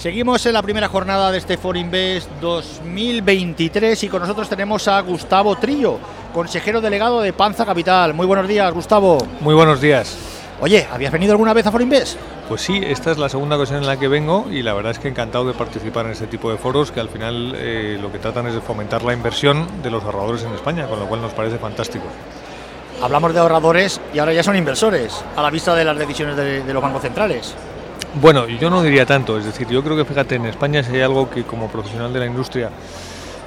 Seguimos en la primera jornada de este Forinvest 2023 y con nosotros tenemos a Gustavo Trillo, consejero delegado de Panza Capital. Muy buenos días, Gustavo. Muy buenos días. Oye, ¿habías venido alguna vez a Forinvest? Pues sí, esta es la segunda ocasión en la que vengo y la verdad es que encantado de participar en este tipo de foros que al final eh, lo que tratan es de fomentar la inversión de los ahorradores en España, con lo cual nos parece fantástico. Hablamos de ahorradores y ahora ya son inversores, a la vista de las decisiones de, de los bancos centrales. Bueno, yo no diría tanto, es decir, yo creo que fíjate, en España si hay algo que como profesional de la industria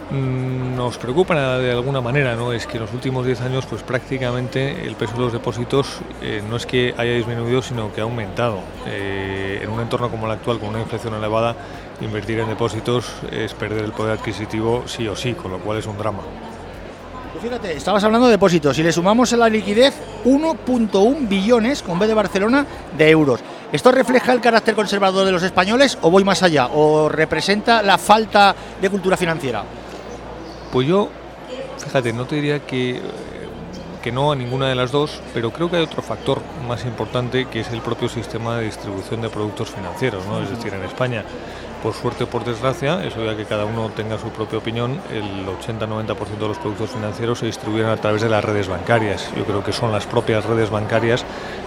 mm, nos preocupa de alguna manera, ¿no? Es que en los últimos 10 años, pues prácticamente el peso de los depósitos eh, no es que haya disminuido, sino que ha aumentado. Eh, en un entorno como el actual, con una inflación elevada, invertir en depósitos es perder el poder adquisitivo sí o sí, con lo cual es un drama. Pues fíjate, estabas hablando de depósitos y le sumamos a la liquidez 1.1 billones con B de Barcelona de euros. ¿Esto refleja el carácter conservador de los españoles o voy más allá? ¿O representa la falta de cultura financiera? Pues yo, fíjate, no te diría que, que no a ninguna de las dos, pero creo que hay otro factor más importante que es el propio sistema de distribución de productos financieros. ¿no? Es decir, en España por suerte o por desgracia, eso ya que cada uno tenga su propia opinión, el 80-90% de los productos financieros se distribuyen a través de las redes bancarias. Yo creo que son las propias redes bancarias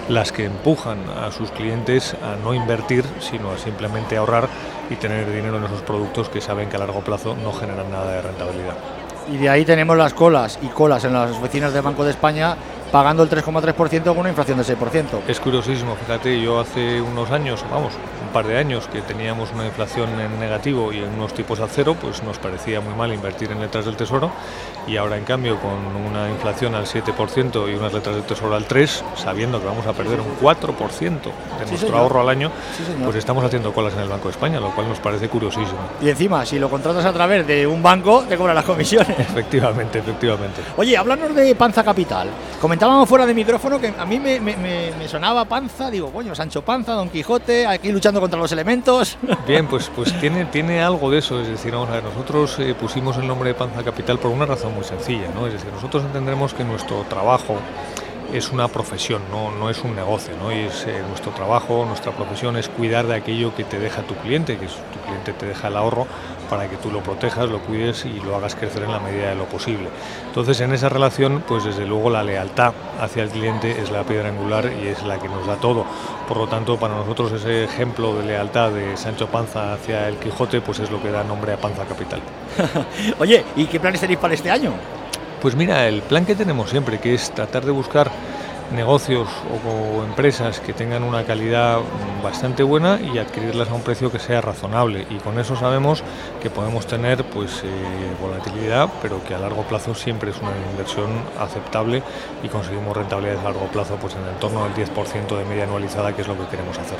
las que empujan a sus clientes a no invertir, sino a simplemente ahorrar y tener dinero en esos productos que saben que a largo plazo no generan nada de rentabilidad. Y de ahí tenemos las colas y colas en las oficinas del Banco de España pagando el 3,3% con una inflación del 6%. Es curiosísimo, fíjate, yo hace unos años, vamos, un par de años que teníamos una inflación en negativo y en unos tipos a cero, pues nos parecía muy mal invertir en letras del tesoro y ahora en cambio con una inflación al 7% y unas letras del tesoro al 3%, sabiendo que vamos a perder un 4% de nuestro ahorro al año, pues estamos haciendo colas en el Banco de España, lo cual nos parece curiosísimo. Y encima, si lo contratas a través de un banco, te cobran las comisiones. Efectivamente, efectivamente. Oye, háblanos de Panza Capital. Comentábamos fuera de micrófono que a mí me, me, sonaba Panza, digo, coño, Sancho Panza, Don Quijote, aquí luchando contra los elementos. Bien, pues, pues tiene, tiene algo de eso, es decir, vamos a ver, nosotros eh, pusimos el nombre de Panza Capital por una razón muy sencilla, ¿no? Es decir, nosotros entendremos que nuestro trabajo es una profesión, no, no es un negocio, ¿no? Y es eh, nuestro trabajo, nuestra profesión es cuidar de aquello que te deja tu cliente, que es, tu cliente te deja el ahorro para que tú lo protejas, lo cuides y lo hagas crecer en la medida de lo posible. Entonces, en esa relación, pues desde luego la lealtad hacia el cliente es la piedra angular y es la que nos da todo. Por lo tanto, para nosotros ese ejemplo de lealtad de Sancho Panza hacia el Quijote, pues es lo que da nombre a Panza Capital. Oye, ¿y qué planes tenéis para este año? Pues mira, el plan que tenemos siempre, que es tratar de buscar negocios o, empresas que tengan una calidad bastante buena y adquirirlas a un precio que sea razonable y con eso sabemos que podemos tener pues eh, volatilidad pero que a largo plazo siempre es una inversión aceptable y conseguimos rentabilidades a largo plazo pues en el torno del 10% de media anualizada que es lo que queremos hacer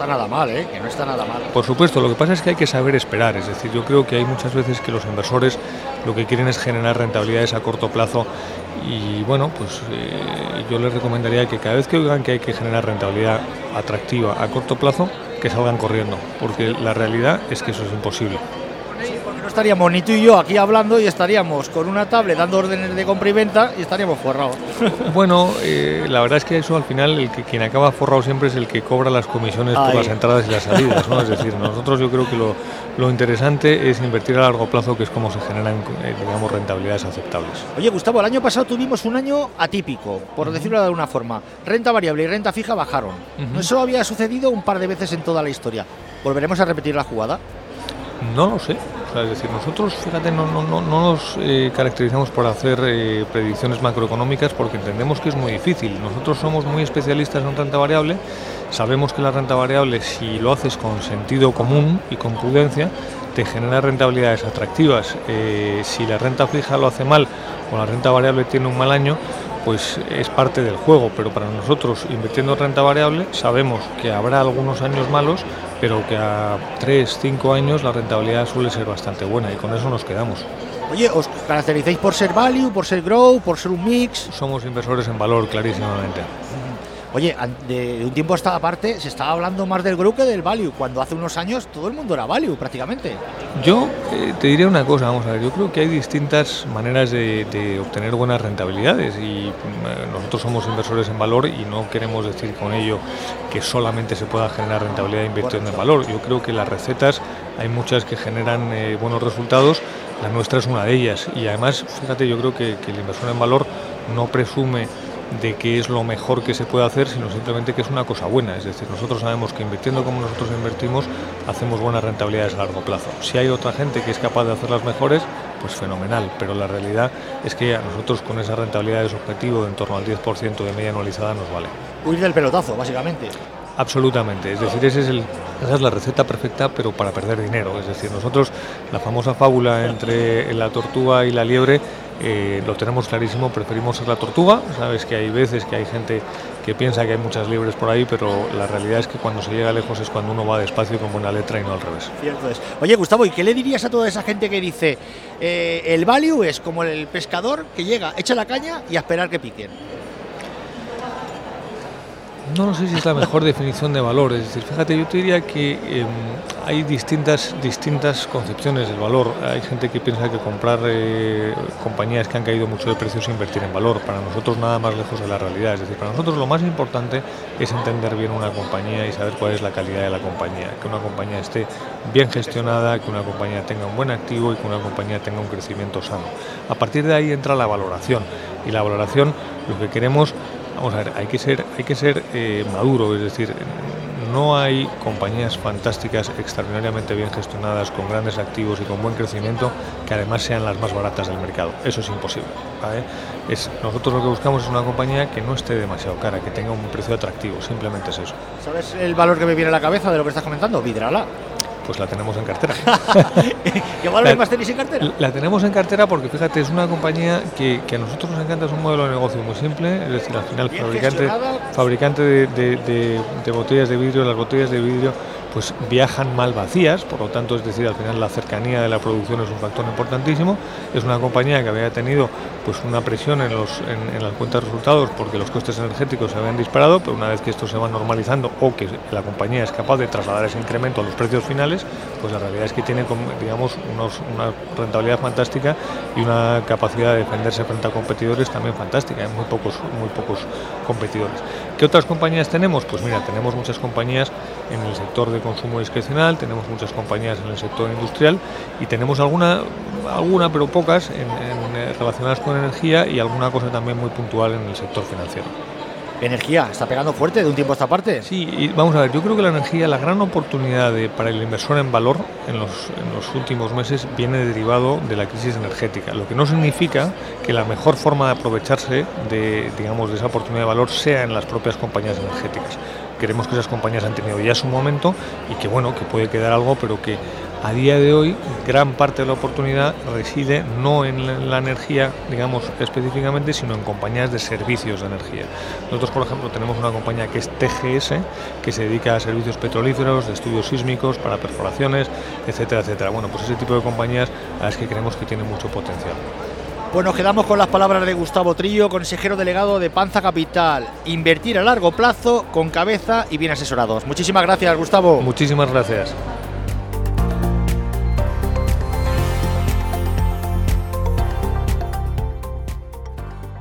está nada mal, ¿eh? que no está nada mal. Por supuesto, lo que pasa es que hay que saber esperar, es decir, yo creo que hay muchas veces que los inversores lo que quieren es generar rentabilidades a corto plazo y bueno, pues eh, yo les recomendaría que cada vez que oigan que hay que generar rentabilidad atractiva a corto plazo, que salgan corriendo, porque la realidad es que eso es imposible estaríamos ni tú y yo aquí hablando y estaríamos con una tablet dando órdenes de compra y venta y estaríamos forrados. Bueno, eh, la verdad es que eso al final, el que quien acaba forrado siempre es el que cobra las comisiones por las entradas y las salidas, ¿no? Es decir, nosotros yo creo que lo, lo, interesante es invertir a largo plazo, que es como se generan, eh, digamos, rentabilidades aceptables. Oye, Gustavo, el año pasado tuvimos un año atípico, por decirlo de alguna forma. Renta variable y renta fija bajaron. Eso había sucedido un par de veces en toda la historia. ¿Volveremos a repetir la jugada? No lo sé. Es decir, nosotros, fíjate, no, no, no, nos eh, caracterizamos por hacer eh, predicciones macroeconómicas porque entendemos que es muy difícil. Nosotros somos muy especialistas en renta variable. Sabemos que la renta variable, si lo haces con sentido común y con prudencia, te genera rentabilidades atractivas. Eh, si la renta fija lo hace mal o la renta variable tiene un mal año, pues es parte del juego, pero para nosotros invirtiendo en renta variable sabemos que habrá algunos años malos, pero que a 3, 5 años la rentabilidad suele ser bastante buena y con eso nos quedamos. Oye, ¿os caracterizáis por ser value, por ser grow, por ser un mix? Somos inversores en valor, clarísimamente. Oye, de, un tiempo a esta parte se estaba hablando más del grupo que del value, cuando hace unos años todo el mundo era value prácticamente. Yo eh, te diré una cosa, vamos a ver, yo creo que hay distintas maneras de, obtener buenas rentabilidades y mm, nosotros somos inversores en valor y no queremos decir con ello que solamente se pueda generar rentabilidad invirtiendo en valor. Yo creo que las recetas hay muchas que generan eh, buenos resultados, la nuestra es una de ellas y además, fíjate, yo creo que, que el inversor en valor no presume de que es lo mejor que se puede hacer, sino simplemente que es una cosa buena. Es decir, nosotros sabemos que invirtiendo como nosotros invertimos, hacemos buenas rentabilidades a largo plazo. Si hay otra gente que es capaz de hacerlas mejores, pues fenomenal. Pero la realidad es que a nosotros con esa rentabilidad de objetivo de en torno al 10% de media anualizada nos vale. Huir del pelotazo, básicamente. Absolutamente, es decir, ese es el, esa es la receta perfecta, pero para perder dinero. Es decir, nosotros la famosa fábula entre la tortuga y la liebre eh, lo tenemos clarísimo, preferimos ser la tortuga. Sabes que hay veces que hay gente que piensa que hay muchas liebres por ahí, pero la realidad es que cuando se llega lejos es cuando uno va despacio con buena letra y no al revés. Cierto es. Oye, Gustavo, ¿y qué le dirías a toda esa gente que dice eh, el value es como el pescador que llega, echa la caña y a esperar que piquen? No, sé si es la mejor definición de valor. Es decir, fíjate, yo te diría que em, hay distintas, distintas concepciones del valor. Hay gente que piensa que comprar eh, compañías que han caído mucho de precio es invertir en valor. Para nosotros nada más lejos de la realidad. Es decir, para nosotros lo más importante es entender bien una compañía y saber cuál es la calidad de la compañía. Que una compañía esté bien gestionada, que una compañía tenga un buen activo y que una compañía tenga un crecimiento sano. A partir de ahí entra la valoración. Y la valoración, lo que queremos vamos a ver, hay que ser, hay que ser eh, maduro, es decir, no hay compañías fantásticas, extraordinariamente bien gestionadas, con grandes activos y con buen crecimiento, que además sean las más baratas del mercado. Eso es imposible. Es, nosotros lo que buscamos es una compañía que no esté demasiado cara, que tenga un precio atractivo, simplemente es eso. ¿Sabes el valor que me viene a la cabeza de lo que estás comentando? Vidrala pues la tenemos en cartera. ¿Qué valores más tenéis en cartera? La tenemos en cartera porque fíjate, es una compañía que, a nosotros nos encanta, es un modelo de negocio muy simple, es decir, al final fabricante, fabricante de, de botellas de vidrio, las botellas de vidrio pues viajan mal vacías, por lo tanto, es decir, al final la cercanía de la producción es un factor importantísimo. Es una compañía que había tenido pues una presión en, los, en, las cuentas de resultados porque los costes energéticos se habían disparado, pero una vez que esto se va normalizando o que la compañía es capaz de trasladar ese incremento a los precios finales, pues la realidad es que tiene, digamos, una rentabilidad fantástica y una capacidad de defenderse frente a competidores también fantástica. Hay muy pocos, muy pocos competidores. ¿Qué otras compañías tenemos? Pues mira, tenemos muchas compañías en el sector de consumo discrecional, tenemos muchas compañías en el sector industrial y tenemos alguna, alguna pero pocas en, eh, relacionadas con energía y alguna cosa también muy puntual en el sector financiero. Energía, está pegando fuerte de un tiempo a esta parte. Sí, y vamos a ver, yo creo que la energía, la gran oportunidad para el inversor en valor en los, en los últimos meses viene derivado de la crisis energética, lo que no significa que la mejor forma de aprovecharse de, digamos, de esa oportunidad de valor sea en las propias compañías energéticas. Queremos que esas compañías han tenido ya su momento y que bueno, que puede quedar algo, pero que a día de hoy gran parte de la oportunidad reside no en la energía, digamos específicamente, sino en compañías de servicios de energía. Nosotros, por ejemplo, tenemos una compañía que es TGS, que se dedica a servicios petrolíferos, de estudios sísmicos, para perforaciones, etcétera, etcétera. Bueno, pues ese tipo de compañías a las que creemos que tienen mucho potencial. Pues nos quedamos con las palabras de Gustavo Trillo, consejero delegado de Panza Capital. Invertir a largo plazo, con cabeza y bien asesorados. Muchísimas gracias, Gustavo. Muchísimas gracias.